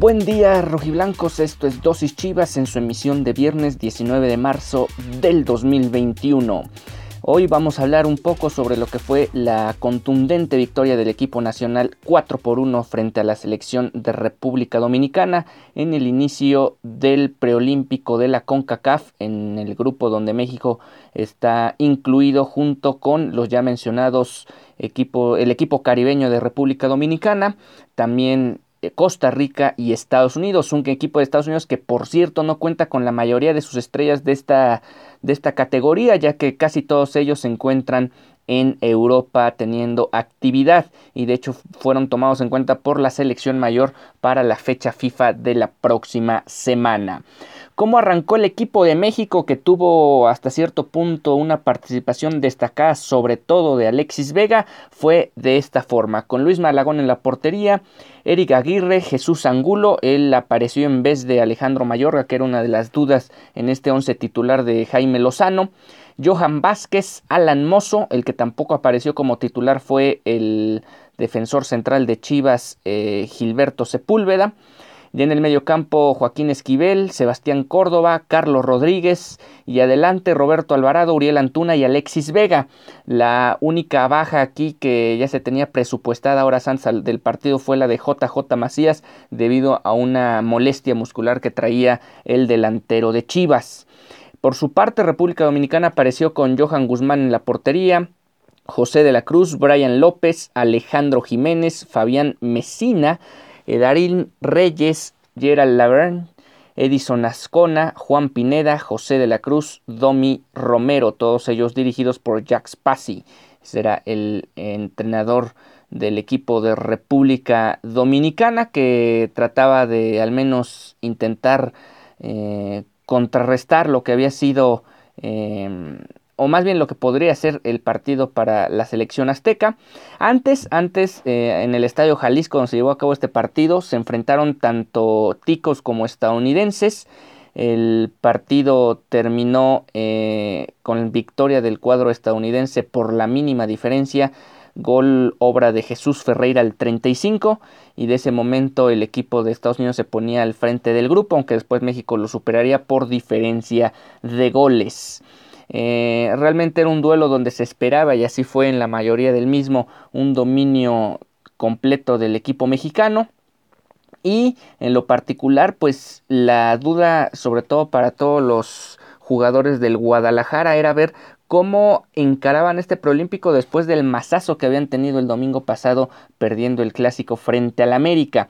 Buen día rojiblancos, esto es Dosis Chivas en su emisión de viernes 19 de marzo del 2021. Hoy vamos a hablar un poco sobre lo que fue la contundente victoria del equipo nacional 4 por 1 frente a la selección de República Dominicana en el inicio del preolímpico de la CONCACAF en el grupo donde México está incluido junto con los ya mencionados equipo, el equipo caribeño de República Dominicana, también eh, Costa Rica y Estados Unidos, un equipo de Estados Unidos que por cierto no cuenta con la mayoría de sus estrellas de esta, de esta categoría, ya que casi todos ellos se encuentran en Europa teniendo actividad. Y de hecho fueron tomados en cuenta por la selección mayor para la fecha FIFA de la próxima semana. Cómo arrancó el equipo de México que tuvo hasta cierto punto una participación destacada sobre todo de Alexis Vega fue de esta forma. Con Luis Malagón en la portería Eric Aguirre, Jesús Angulo, él apareció en vez de Alejandro Mayorga que era una de las dudas en este once titular de Jaime Lozano Johan Vázquez, Alan Mozo, el que tampoco apareció como titular fue el defensor central de Chivas eh, Gilberto Sepúlveda y en el mediocampo Joaquín Esquivel, Sebastián Córdoba, Carlos Rodríguez y adelante Roberto Alvarado, Uriel Antuna y Alexis Vega. La única baja aquí que ya se tenía presupuestada ahora Sansa del partido fue la de JJ Macías debido a una molestia muscular que traía el delantero de Chivas. Por su parte, República Dominicana apareció con Johan Guzmán en la portería, José de la Cruz, Brian López, Alejandro Jiménez, Fabián Mesina, Darín Reyes, Gerald Laverne, Edison Ascona, Juan Pineda, José de la Cruz, Domi Romero, todos ellos dirigidos por Jack Spassi. Será el entrenador del equipo de República Dominicana que trataba de al menos intentar eh, contrarrestar lo que había sido eh, o más bien lo que podría ser el partido para la selección azteca. Antes, antes eh, en el Estadio Jalisco donde se llevó a cabo este partido, se enfrentaron tanto ticos como estadounidenses. El partido terminó eh, con victoria del cuadro estadounidense por la mínima diferencia. Gol obra de Jesús Ferreira al 35 y de ese momento el equipo de Estados Unidos se ponía al frente del grupo, aunque después México lo superaría por diferencia de goles. Eh, realmente era un duelo donde se esperaba, y así fue en la mayoría del mismo, un dominio completo del equipo mexicano. Y en lo particular, pues la duda, sobre todo para todos los jugadores del Guadalajara, era ver cómo encaraban este preolímpico después del masazo que habían tenido el domingo pasado perdiendo el clásico frente al América.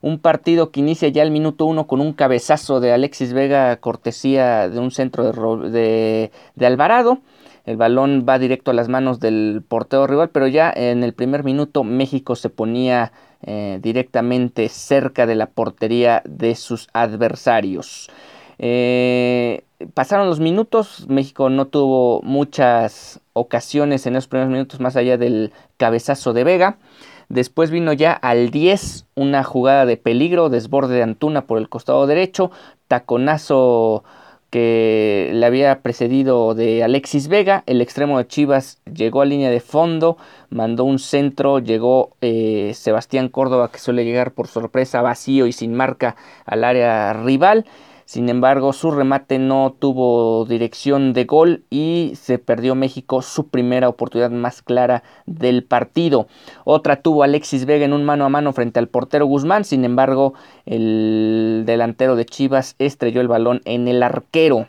Un partido que inicia ya el minuto uno con un cabezazo de Alexis Vega, cortesía de un centro de, Alvarado. El balón va directo a las manos del portero rival, pero ya en el primer minuto México se ponía eh, directamente cerca de la portería de sus adversarios. Eh, pasaron los minutos, México no tuvo muchas ocasiones en esos primeros minutos más allá del cabezazo de Vega. Después vino ya al 10 una jugada de peligro, desborde de Antuna por el costado derecho, taconazo que le había precedido de Alexis Vega, el extremo de Chivas llegó a línea de fondo, mandó un centro, llegó eh, Sebastián Córdoba que suele llegar por sorpresa vacío y sin marca al área rival sin embargo, su remate no tuvo dirección de gol y se perdió México su primera oportunidad más clara del partido. Otra tuvo Alexis Vega en un mano a mano frente al portero Guzmán. Sin embargo, el delantero de Chivas estrelló el balón en el arquero.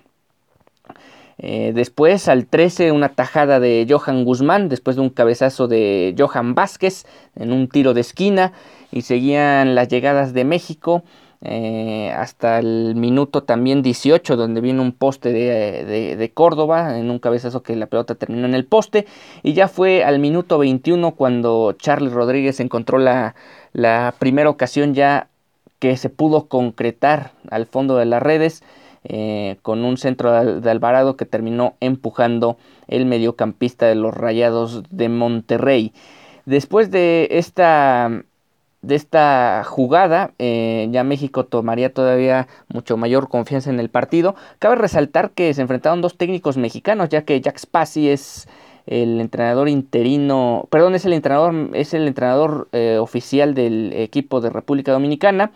Eh, después al 13 una tajada de Johan Guzmán, después de un cabezazo de Johan Vázquez en un tiro de esquina y seguían las llegadas de México. Eh, hasta el minuto también 18 donde viene un poste de, Córdoba en un cabezazo que la pelota terminó en el poste y ya fue al minuto 21 cuando Charles Rodríguez encontró la, la primera ocasión ya que se pudo concretar al fondo de las redes eh, con un centro de Alvarado que terminó empujando el mediocampista de los Rayados de Monterrey. Después de esta, de esta jugada, eh, ya México tomaría todavía mucho mayor confianza en el partido. Cabe resaltar que se enfrentaron dos técnicos mexicanos, ya que Jack Spassi es el entrenador interino, perdón, es el entrenador, es el entrenador eh, oficial del equipo de República Dominicana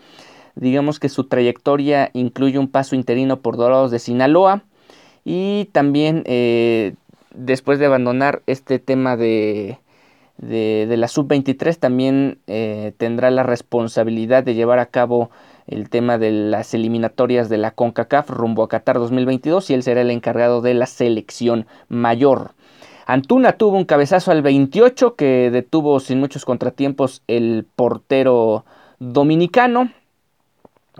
Digamos que su trayectoria incluye un paso interino por Dorados de Sinaloa y también eh, después de abandonar este tema de, de, la sub-23 también eh, tendrá la responsabilidad de llevar a cabo el tema de las eliminatorias de la CONCACAF rumbo a Qatar 2022 y él será el encargado de la selección mayor. Antuna tuvo un cabezazo al 28 que detuvo sin muchos contratiempos el portero dominicano.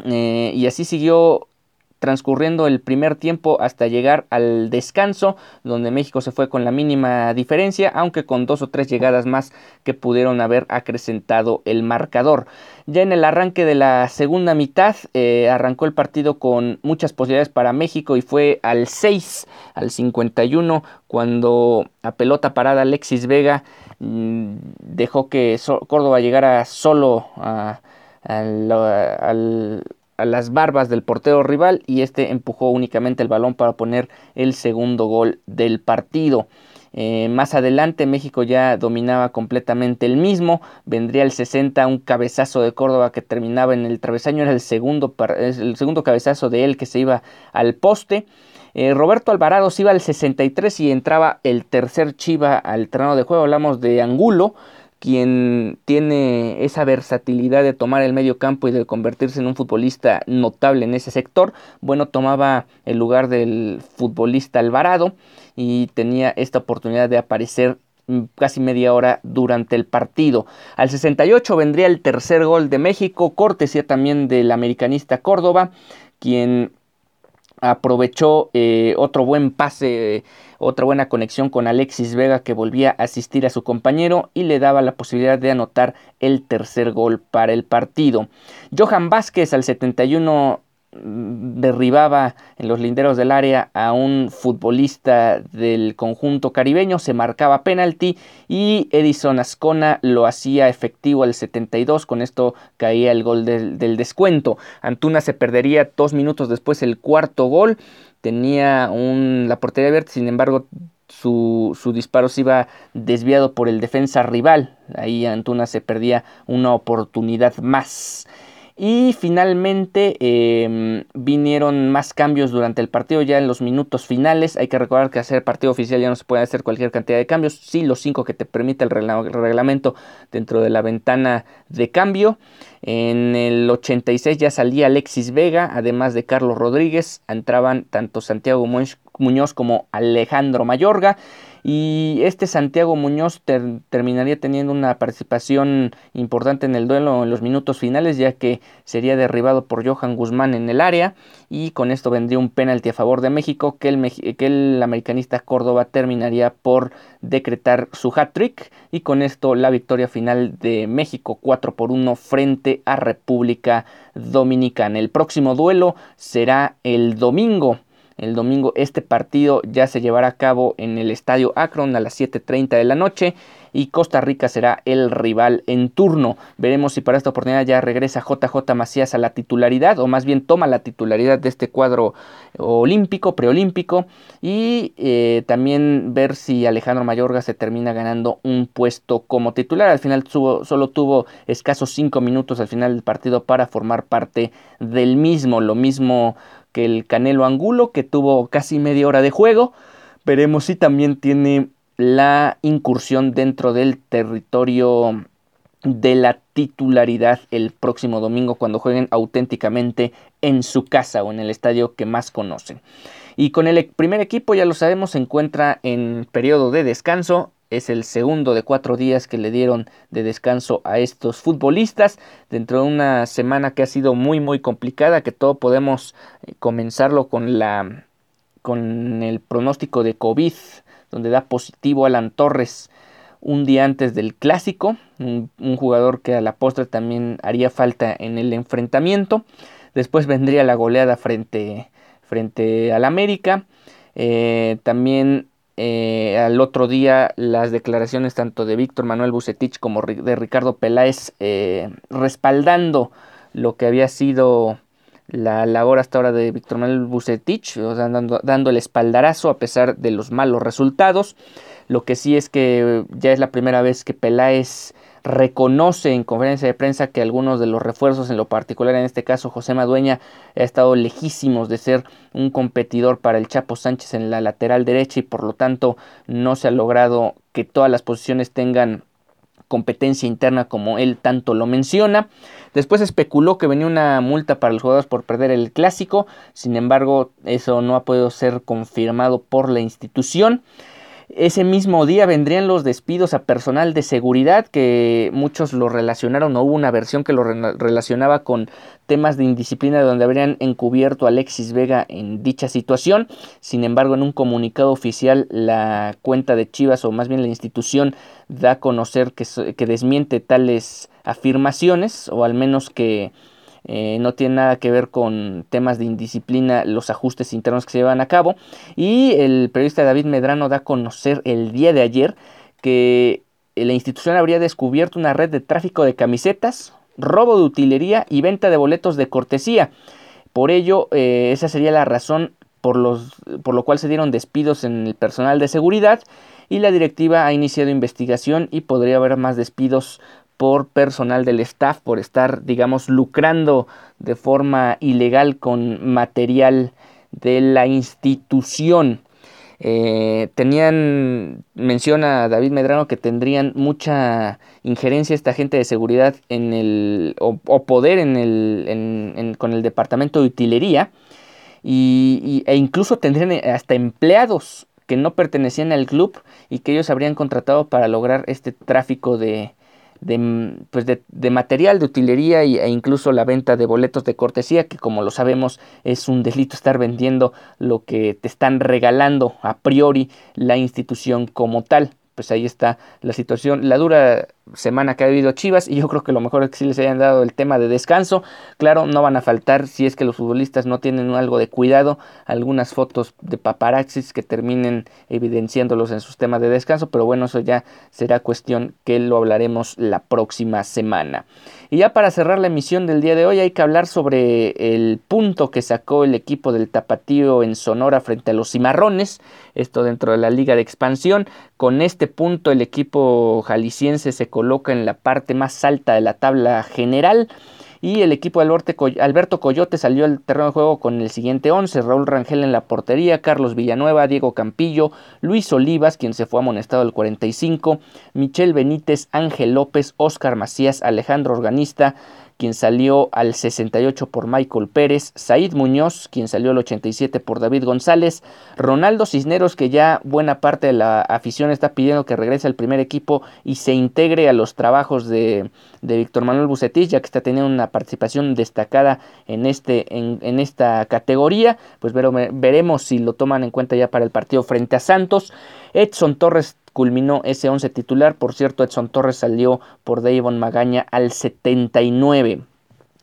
Eh, y así siguió transcurriendo el primer tiempo hasta llegar al descanso, donde México se fue con la mínima diferencia, aunque con dos o tres llegadas más que pudieron haber acrecentado el marcador. Ya en el arranque de la segunda mitad eh, arrancó el partido con muchas posibilidades para México y fue al 6, al 51, cuando a pelota parada Alexis Vega mm, dejó que Córdoba llegara solo a a las barbas del portero rival y este empujó únicamente el balón para poner el segundo gol del partido. Eh, más adelante México ya dominaba completamente el mismo, vendría el 60 un cabezazo de Córdoba que terminaba en el travesaño, era el segundo, el segundo cabezazo de él que se iba al poste. Eh, Roberto Alvarado se iba al 63 y entraba el tercer Chiva al terreno de juego, hablamos de Angulo, quien tiene esa versatilidad de tomar el medio campo y de convertirse en un futbolista notable en ese sector, bueno, tomaba el lugar del futbolista Alvarado y tenía esta oportunidad de aparecer casi media hora durante el partido. Al 68 vendría el tercer gol de México, cortesía también del americanista Córdoba, quien aprovechó eh, otro buen pase, otra buena conexión con Alexis Vega que volvía a asistir a su compañero y le daba la posibilidad de anotar el tercer gol para el partido. Johan Vázquez al 71 Mm, derribaba en los linderos del área a un futbolista del conjunto caribeño, se marcaba penalti y Edison Ascona lo hacía efectivo al 72, con esto caía el gol del, descuento. Antuna se perdería dos minutos después el cuarto gol, tenía un, la portería abierta, sin embargo su, su, disparo se iba desviado por el defensa rival. Ahí Antuna se perdía una oportunidad más. Y finalmente em, vinieron más cambios durante el partido ya en los minutos finales. Hay que recordar que hacer partido oficial ya no se puede hacer cualquier cantidad de cambios. Sí, los cinco que te permite el reglamento dentro de la ventana de cambio. En el 86 ya salía Alexis Vega, además de Carlos Rodríguez. Entraban tanto Santiago Muñoz como Alejandro Mayorga. Y este Santiago Muñoz terminaría teniendo una participación importante en el duelo en los minutos finales, ya que sería derribado por Johan Guzmán en el área. Y con esto vendría un penalti a favor de México, que el, que el americanista Córdoba terminaría por decretar su hat-trick. Y con esto la victoria final de México 4 por 1 frente a República Dominicana. El próximo duelo será el domingo el domingo este partido ya se llevará a cabo en el Estadio Akron a las 7.30 de la noche y Costa Rica será el rival en turno. Veremos si para esta oportunidad ya regresa JJ Macías a la titularidad o más bien toma la titularidad de este cuadro olímpico, preolímpico y eh, también ver si Alejandro Mayorga se termina ganando un puesto como titular. Al final solo tuvo escasos 5 minutos al final del partido para formar parte del mismo. Lo mismo que el Canelo Angulo, que tuvo casi media hora de juego. Veremos si también tiene la incursión dentro del territorio de la titularidad el próximo domingo cuando jueguen auténticamente en su casa o en el estadio que más conocen. Y con el primer equipo, ya lo sabemos, se encuentra en periodo de descanso. Es el segundo de cuatro días que le dieron de descanso a estos futbolistas dentro de una semana que ha sido muy muy complicada, que todo podemos eh, comenzarlo con la con el pronóstico de COVID, donde da positivo Alan Torres un día antes del clásico, un, jugador que a la postre también haría falta en el enfrentamiento. Después vendría la goleada frente, frente al América. Eh, también eh, al otro día las declaraciones tanto de Víctor Manuel Bucetich como de Ricardo Peláez eh, respaldando lo que había sido la labor hasta ahora de Víctor Manuel Bucetich, o sea, dando, dando, el espaldarazo a pesar de los malos resultados. Lo que sí es que ya es la primera vez que Peláez reconoce en conferencia de prensa que algunos de los refuerzos, en lo particular en este caso José Madueña, ha estado lejísimos de ser un competidor para el Chapo Sánchez en la lateral derecha y por lo tanto no se ha logrado que todas las posiciones tengan competencia interna como él tanto lo menciona. Después especuló que venía una multa para los jugadores por perder el clásico, sin embargo eso no ha podido ser confirmado por la institución. Ese mismo día vendrían los despidos a personal de seguridad que muchos lo relacionaron, no hubo una versión que lo relacionaba con temas de indisciplina donde habrían encubierto a Alexis Vega en dicha situación. Sin embargo, en un comunicado oficial la cuenta de Chivas o más bien la institución da a conocer que, que desmiente tales afirmaciones o al menos que eh, no tiene nada que ver con temas de indisciplina, los ajustes internos que se llevan a cabo. Y el periodista David Medrano da a conocer el día de ayer que la institución habría descubierto una red de tráfico de camisetas, robo de utilería y venta de boletos de cortesía. Por ello, eh, esa sería la razón por, los, por lo cual se dieron despidos en el personal de seguridad y la directiva ha iniciado investigación y podría haber más despidos por personal del staff por estar, digamos, lucrando de forma ilegal con material de la institución. Eh, tenían, menciona David Medrano, que tendrían mucha injerencia esta gente de seguridad en el, o, poder en el, con el departamento de utilería y, e incluso tendrían hasta empleados que no pertenecían al club y que ellos habrían contratado para lograr este tráfico de, de, pues de, de, material de utilería e incluso la venta de boletos de cortesía, que como lo sabemos es un delito estar vendiendo lo que te están regalando a priori la institución como tal. Pues ahí está la situación, la dura semana que ha habido Chivas y yo creo que lo mejor es que sí les hayan dado el tema de descanso. Claro, no van a faltar si es que los futbolistas no tienen algo de cuidado, algunas fotos de paparaxis que terminen evidenciándolos en sus temas de descanso, pero bueno, eso ya será cuestión que lo hablaremos la próxima semana. Y ya para cerrar la emisión del día de hoy hay que hablar sobre el punto que sacó el equipo del Tapatío en Sonora frente a los Cimarrones, esto dentro de la liga de expansión. Con este punto el equipo jalisciense se coloca en la parte más alta de la tabla general. Y el equipo de Alberto Coyote salió al terreno de juego con el siguiente 11. Raúl Rangel en la portería, Carlos Villanueva, Diego Campillo, Luis Olivas, quien se fue amonestado al 45, Michel Benítez, Ángel López, Oscar Macías, Alejandro Organista, quien salió al 68 por Michael Pérez, Said Muñoz, quien salió al 87 por David González, Ronaldo Cisneros, que ya buena parte de la afición está pidiendo que regrese al primer equipo y se integre a los trabajos de, Víctor Manuel Bucetich, ya que está teniendo una participación destacada en, este, en, esta categoría, pues veremos si lo toman en cuenta ya para el partido frente a Santos. Edson Torres culminó ese 11 titular. Por cierto, Edson Torres salió por Davon Magaña al 79.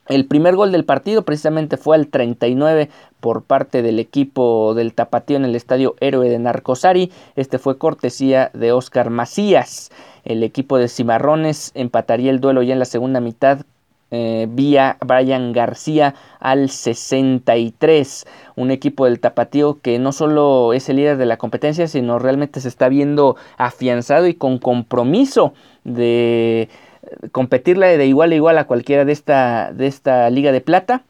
El primer gol del partido precisamente fue al 39 por parte del equipo del Tapatío en el estadio Héroe de Narcosari. Este fue cortesía de Oscar Macías. El equipo de Cimarrones empataría el duelo ya en la segunda mitad eh, vía Brian García al 63. Un equipo del Tapatío que no solo es el líder de la competencia, sino realmente se está viendo afianzado y con compromiso de competirle de igual a igual a cualquiera de esta, de esta Liga de Plata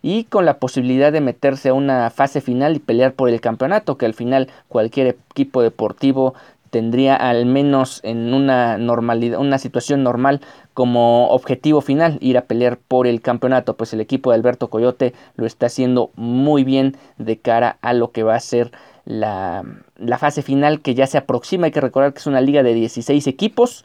y con la posibilidad de meterse a una fase final y pelear por el campeonato, que al final cualquier equipo deportivo tendría al menos en una normalidad, una situación normal como objetivo final ir a pelear por el campeonato, pues el equipo de Alberto Coyote lo está haciendo muy bien de cara a lo que va a ser la, fase final que ya se aproxima. Hay que recordar que es una liga de 16 equipos.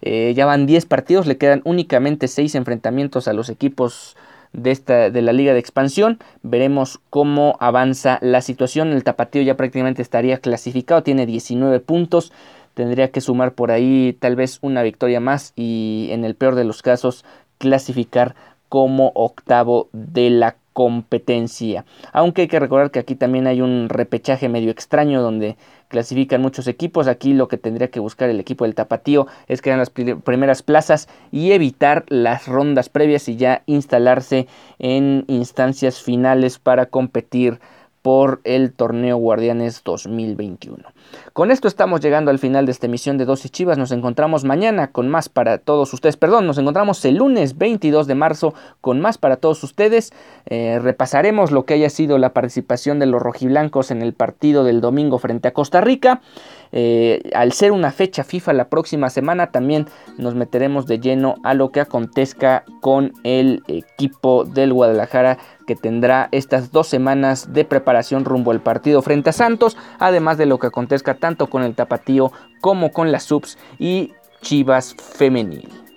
Eh, ya van 10 partidos, le quedan únicamente 6 enfrentamientos a los equipos de, esta, de la liga de expansión. Veremos cómo avanza la situación. El tapatío ya prácticamente estaría clasificado, tiene 19 puntos. Tendría que sumar por ahí tal vez una victoria más y en el peor de los casos clasificar como octavo de la competencia. Aunque hay que recordar que aquí también hay un repechaje medio extraño donde clasifican muchos equipos. Aquí lo que tendría que buscar el equipo del Tapatío es quedar en las primeras plazas y evitar las rondas previas y ya instalarse en instancias finales para competir por el torneo Guardianes 2021. Con esto estamos llegando al final de esta emisión de Dosis Chivas. Nos encontramos mañana con más para todos ustedes. Perdón, nos encontramos el lunes 22 de marzo con más para todos ustedes. Eh, repasaremos lo que haya sido la participación de los rojiblancos en el partido del domingo frente a Costa Rica. Eh, al ser una fecha FIFA la próxima semana también nos meteremos de lleno a lo que acontezca con el equipo del Guadalajara que tendrá estas dos semanas de preparación rumbo al partido frente a Santos, además de lo que acontezca tanto con el Tapatío como con las subs y Chivas femenil.